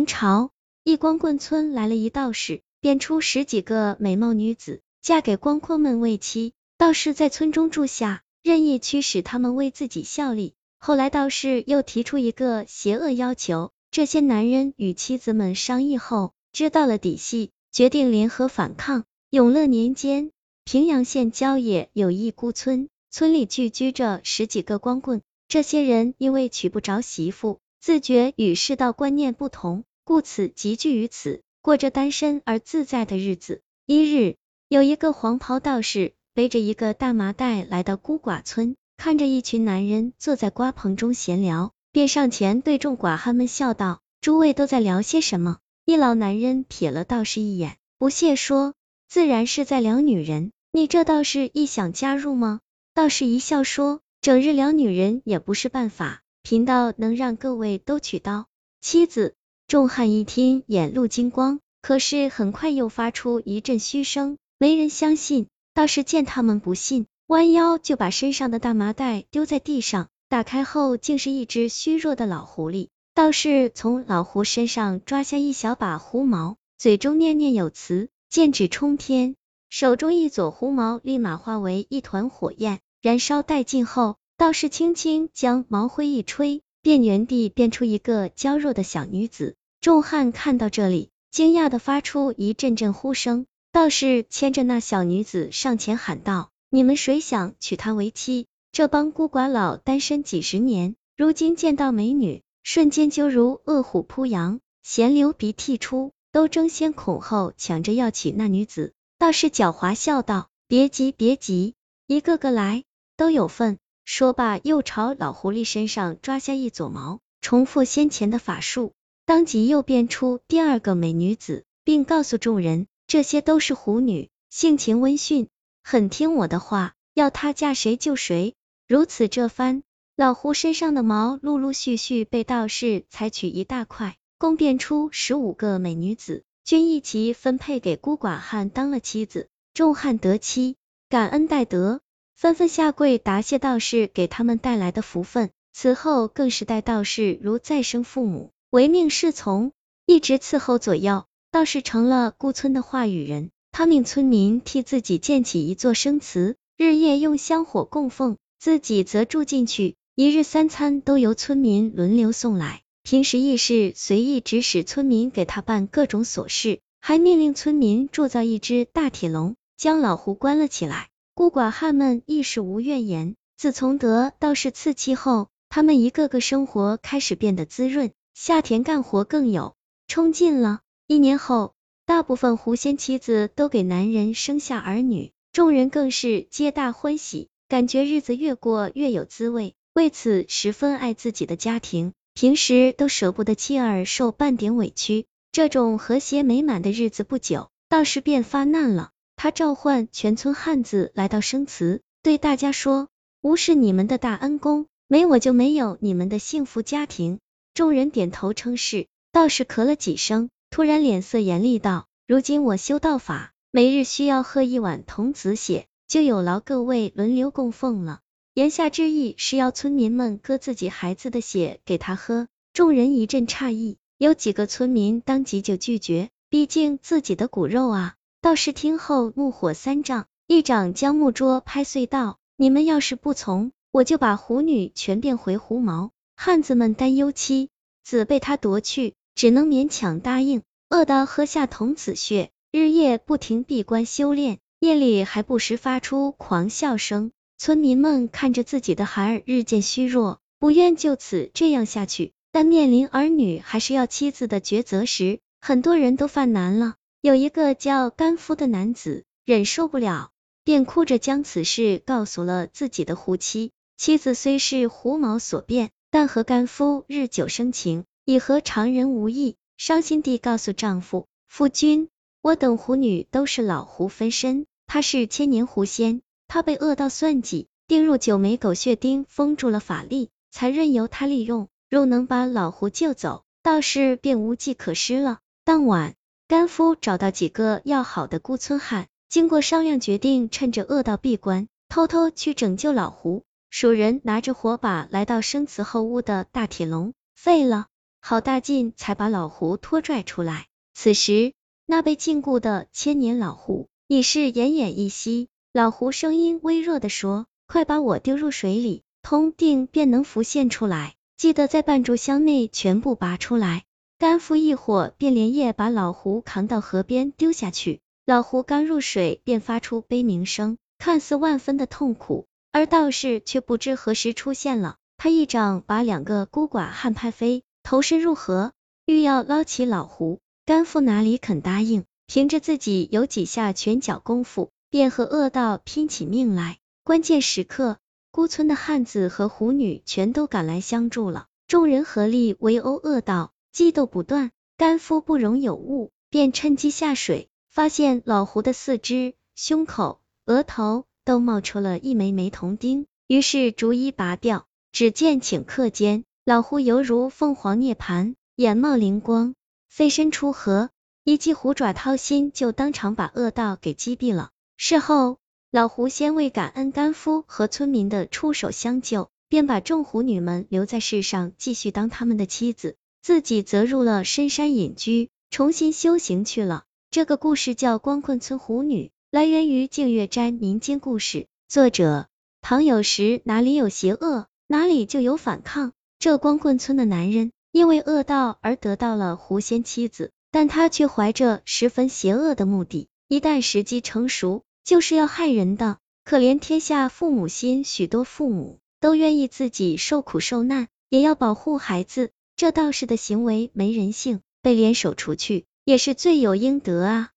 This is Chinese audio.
明朝一光棍村来了一道士，变出十几个美貌女子，嫁给光棍们为妻。道士在村中住下，任意驱使他们为自己效力。后来道士又提出一个邪恶要求，这些男人与妻子们商议后，知道了底细，决定联合反抗。永乐年间，平阳县郊野有一孤村，村里聚居着十几个光棍。这些人因为娶不着媳妇，自觉与世道观念不同，故此集聚于此，过着单身而自在的日子。一日，有一个黄袍道士背着一个大麻袋来到孤寡村。看着一群男人坐在瓜棚中闲聊，便上前对众寡汉们笑道：“诸位都在聊些什么？”一老男人瞥了道士一眼，不屑说：“自然是在聊女人。你这道士亦想加入吗？”道士一笑说：“整日聊女人也不是办法，贫道能让各位都娶到妻子。”众汉一听，眼露金光，可是很快又发出一阵嘘声，没人相信。道士见他们不信。弯腰就把身上的大麻袋丢在地上，打开后竟是一只虚弱的老狐狸。道士从老狐身上抓下一小把狐毛，嘴中念念有词，剑指冲天，手中一撮狐毛立马化为一团火焰，燃烧殆尽后，道士轻轻将毛灰一吹，便原地变出一个娇弱的小女子。众汉看到这里，惊讶的发出一阵阵呼声。道士牵着那小女子上前喊道。你们谁想娶她为妻？这帮孤寡老单身几十年，如今见到美女，瞬间就如饿虎扑羊，咸流鼻涕出，都争先恐后抢着要娶那女子。道士狡猾笑道：“别急，别急，一个个来，都有份。”说罢，又朝老狐狸身上抓下一撮毛，重复先前的法术，当即又变出第二个美女子，并告诉众人，这些都是狐女，性情温驯。很听我的话，要她嫁谁就谁。如此这番，老狐身上的毛陆陆续续被道士采取一大块，共变出十五个美女子，均一齐分配给孤寡汉当了妻子。众汉得妻，感恩戴德，纷纷下跪答谢道士给他们带来的福分。此后更是待道士如再生父母，唯命是从，一直伺候左右。道士成了孤村的话语人。他命村民替自己建起一座生祠，日夜用香火供奉，自己则住进去，一日三餐都由村民轮流送来。平时亦是随意指使村民给他办各种琐事，还命令村民铸造一只大铁笼，将老胡关了起来。孤寡汉们亦是无怨言。自从得道士赐妻后，他们一个个生活开始变得滋润，下田干活更有冲劲了。一年后。大部分狐仙妻子都给男人生下儿女，众人更是皆大欢喜，感觉日子越过越有滋味，为此十分爱自己的家庭，平时都舍不得妻儿受半点委屈。这种和谐美满的日子不久，道士便发难了。他召唤全村汉子来到生祠，对大家说：“无视你们的大恩公，没我就没有你们的幸福家庭。”众人点头称是。道士咳了几声。突然脸色严厉道：“如今我修道法，每日需要喝一碗童子血，就有劳各位轮流供奉了。”言下之意是要村民们割自己孩子的血给他喝。众人一阵诧异，有几个村民当即就拒绝，毕竟自己的骨肉啊。道士听后怒火三丈，一掌将木桌拍碎，道：“你们要是不从，我就把狐女全变回狐毛。”汉子们担忧妻子被他夺去。只能勉强答应，饿到喝下童子血，日夜不停闭关修炼，夜里还不时发出狂笑声。村民们看着自己的孩儿日渐虚弱，不愿就此这样下去，但面临儿女还是要妻子的抉择时，很多人都犯难了。有一个叫甘夫的男子忍受不了，便哭着将此事告诉了自己的狐妻。妻子虽是狐毛所变，但和甘夫日久生情。已和常人无异，伤心地告诉丈夫：“夫君，我等狐女都是老狐分身，她是千年狐仙，她被恶道算计，钉入九枚狗血钉，封住了法力，才任由他利用。若能把老狐救走，道士便无计可施了。”当晚，甘夫找到几个要好的孤村汉，经过商量，决定趁着恶道闭关，偷偷去拯救老胡。蜀人拿着火把来到生祠后屋的大铁笼，废了。好大劲才把老胡拖拽出来。此时，那被禁锢的千年老胡已是奄奄一息。老胡声音微弱的说：“快把我丢入水里，通定便能浮现出来。记得在半炷香内全部拔出来。”甘父一伙便连夜把老胡扛到河边丢下去。老胡刚入水，便发出悲鸣声，看似万分的痛苦。而道士却不知何时出现了，他一掌把两个孤寡汉拍飞，投身入河，欲要捞起老胡。甘父哪里肯答应？凭着自己有几下拳脚功夫，便和恶道拼起命来。关键时刻，孤村的汉子和狐女全都赶来相助了，众人合力围殴恶道，激斗不断。甘夫不容有误，便趁机下水，发现老胡的四肢、胸口、额头都冒出了一枚枚铜钉，于是逐一拔掉。只见顷刻间，老胡犹如凤凰涅槃，眼冒灵光。飞身出河，一记虎爪掏心，就当场把恶道给击毙了。事后，老胡先为感恩甘夫和村民的出手相救，便把众狐女们留在世上，继续当他们的妻子，自己则入了深山隐居，重新修行去了。这个故事叫《光棍村狐女》，来源于净月斋民间故事，作者唐有时。哪里有邪恶，哪里就有反抗。这光棍村的男人。因为恶道而得到了狐仙妻子，但他却怀着十分邪恶的目的，一旦时机成熟，就是要害人的。可怜天下父母心，许多父母都愿意自己受苦受难，也要保护孩子。这道士的行为没人性，被联手除去，也是罪有应得啊。